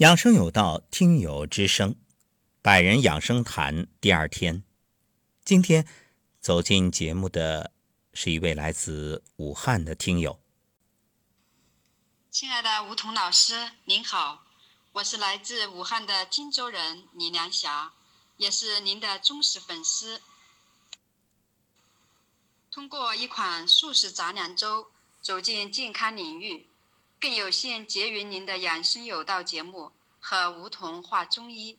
养生有道，听友之声，百人养生谈第二天。今天走进节目的是一位来自武汉的听友。亲爱的吴彤老师，您好，我是来自武汉的荆州人李良霞，也是您的忠实粉丝。通过一款素食杂粮粥走进健康领域。更有幸结缘您的养生有道节目和梧桐话中医，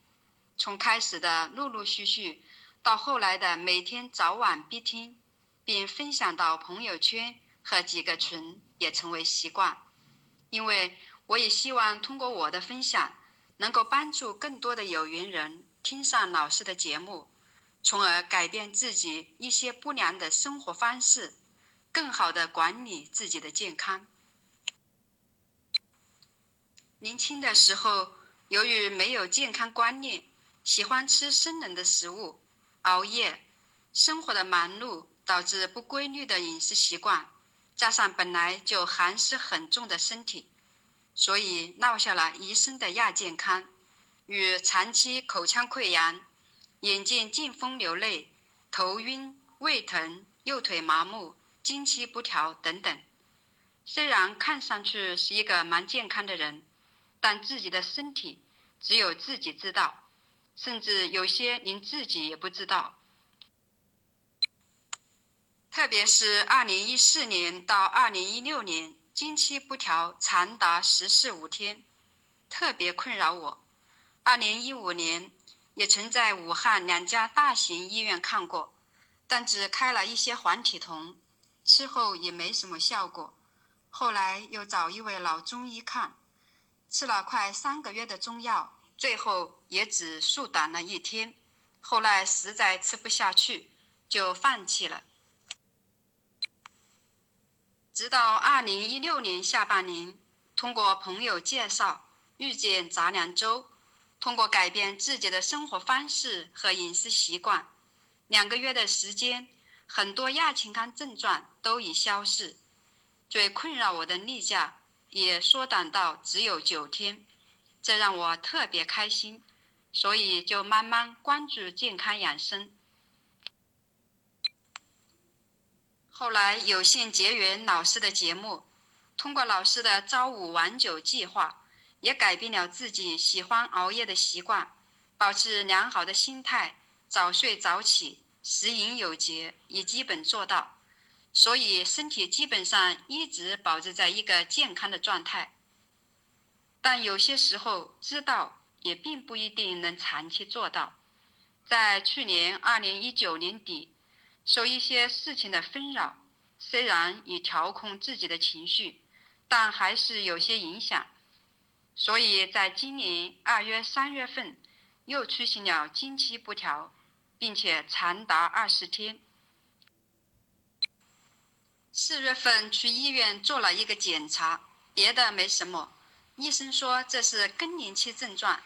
从开始的陆陆续续，到后来的每天早晚必听，并分享到朋友圈和几个群，也成为习惯。因为我也希望通过我的分享，能够帮助更多的有缘人听上老师的节目，从而改变自己一些不良的生活方式，更好的管理自己的健康。年轻的时候，由于没有健康观念，喜欢吃生冷的食物，熬夜，生活的忙碌导致不规律的饮食习惯，加上本来就寒湿很重的身体，所以落下了一身的亚健康，与长期口腔溃疡、眼见进风流泪、头晕、胃疼、右腿麻木、经期不调等等。虽然看上去是一个蛮健康的人。但自己的身体只有自己知道，甚至有些连自己也不知道。特别是二零一四年到二零一六年，经期不调长达十四五天，特别困扰我。二零一五年也曾在武汉两家大型医院看过，但只开了一些黄体酮，吃后也没什么效果。后来又找一位老中医看。吃了快三个月的中药，最后也只缩短了一天。后来实在吃不下去，就放弃了。直到二零一六年下半年，通过朋友介绍遇见杂粮粥，通过改变自己的生活方式和饮食习惯，两个月的时间，很多亚健康症状都已消逝。最困扰我的例假。也缩短到只有九天，这让我特别开心，所以就慢慢关注健康养生。后来有幸结缘老师的节目，通过老师的朝五晚九计划，也改变了自己喜欢熬夜的习惯，保持良好的心态，早睡早起，食饮有节，已基本做到。所以身体基本上一直保持在一个健康的状态，但有些时候知道也并不一定能长期做到。在去年二零一九年底，受一些事情的纷扰，虽然已调控自己的情绪，但还是有些影响。所以在今年二月、三月份又出现了经期不调，并且长达二十天。四月份去医院做了一个检查，别的没什么，医生说这是更年期症状，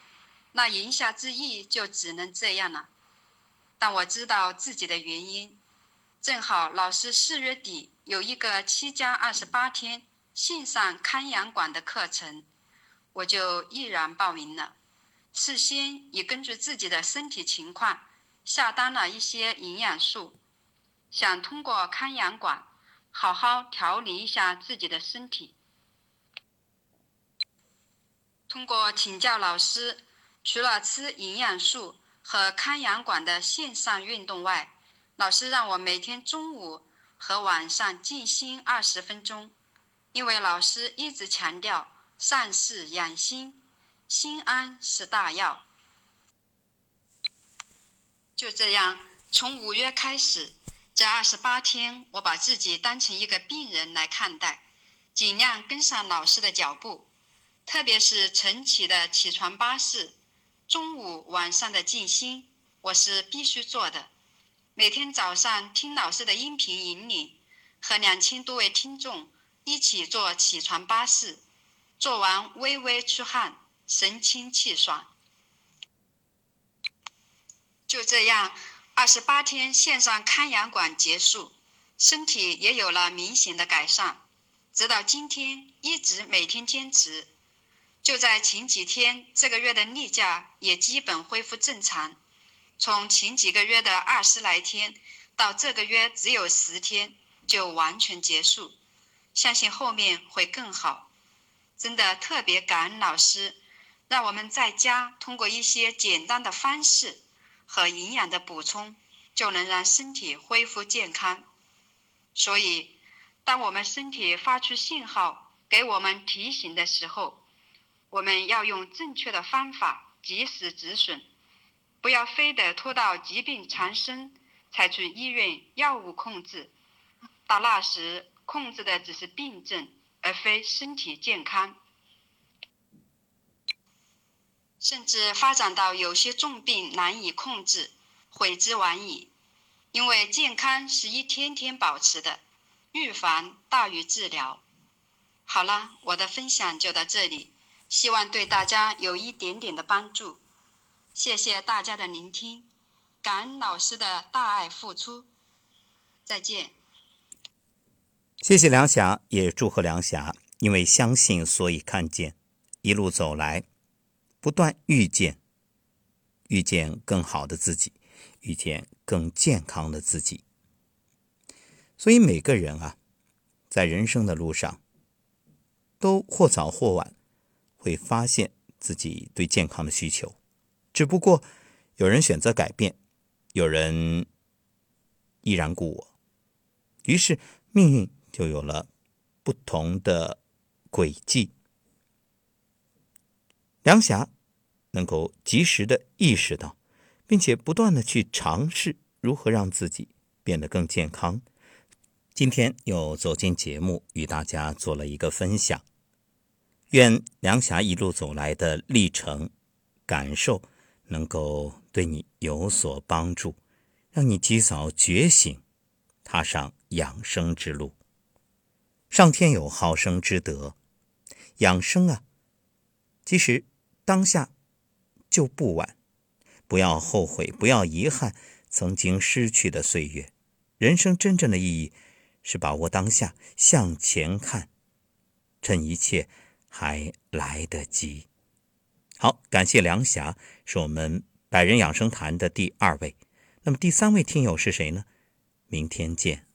那言下之意就只能这样了。但我知道自己的原因，正好老师四月底有一个七加二十八天线上康养馆的课程，我就毅然报名了。事先也根据自己的身体情况下单了一些营养素，想通过康养馆。好好调理一下自己的身体。通过请教老师，除了吃营养素和康养馆的线上运动外，老师让我每天中午和晚上静心二十分钟。因为老师一直强调善事养心，心安是大药。就这样，从五月开始。这二十八天，我把自己当成一个病人来看待，尽量跟上老师的脚步。特别是晨起的起床巴士，中午晚上的静心，我是必须做的。每天早上听老师的音频引领，和两千多位听众一起做起床巴士，做完微微出汗，神清气爽。就这样。二十八天线上康养馆结束，身体也有了明显的改善，直到今天一直每天坚持。就在前几天，这个月的例假也基本恢复正常。从前几个月的二十来天，到这个月只有十天，就完全结束。相信后面会更好。真的特别感恩老师，让我们在家通过一些简单的方式和营养的补充，就能让身体恢复健康。所以，当我们身体发出信号给我们提醒的时候，我们要用正确的方法及时止损，不要非得拖到疾病缠身才去医院药物控制，到那时控制的只是病症，而非身体健康，甚至发展到有些重病难以控制，悔之晚矣。因为健康是一天天保持的，预防大于治疗。好了，我的分享就到这里。希望对大家有一点点的帮助，谢谢大家的聆听，感恩老师的大爱付出，再见。谢谢梁霞，也祝贺梁霞，因为相信所以看见，一路走来，不断遇见，遇见更好的自己，遇见更健康的自己。所以每个人啊，在人生的路上，都或早或晚。会发现自己对健康的需求，只不过有人选择改变，有人依然故我，于是命运就有了不同的轨迹。梁霞能够及时的意识到，并且不断的去尝试如何让自己变得更健康。今天又走进节目，与大家做了一个分享。愿梁霞一路走来的历程、感受，能够对你有所帮助，让你及早觉醒，踏上养生之路。上天有好生之德，养生啊，其实当下就不晚。不要后悔，不要遗憾曾经失去的岁月。人生真正的意义是把握当下，向前看，趁一切。还来得及。好，感谢梁霞，是我们百人养生谈的第二位。那么第三位听友是谁呢？明天见。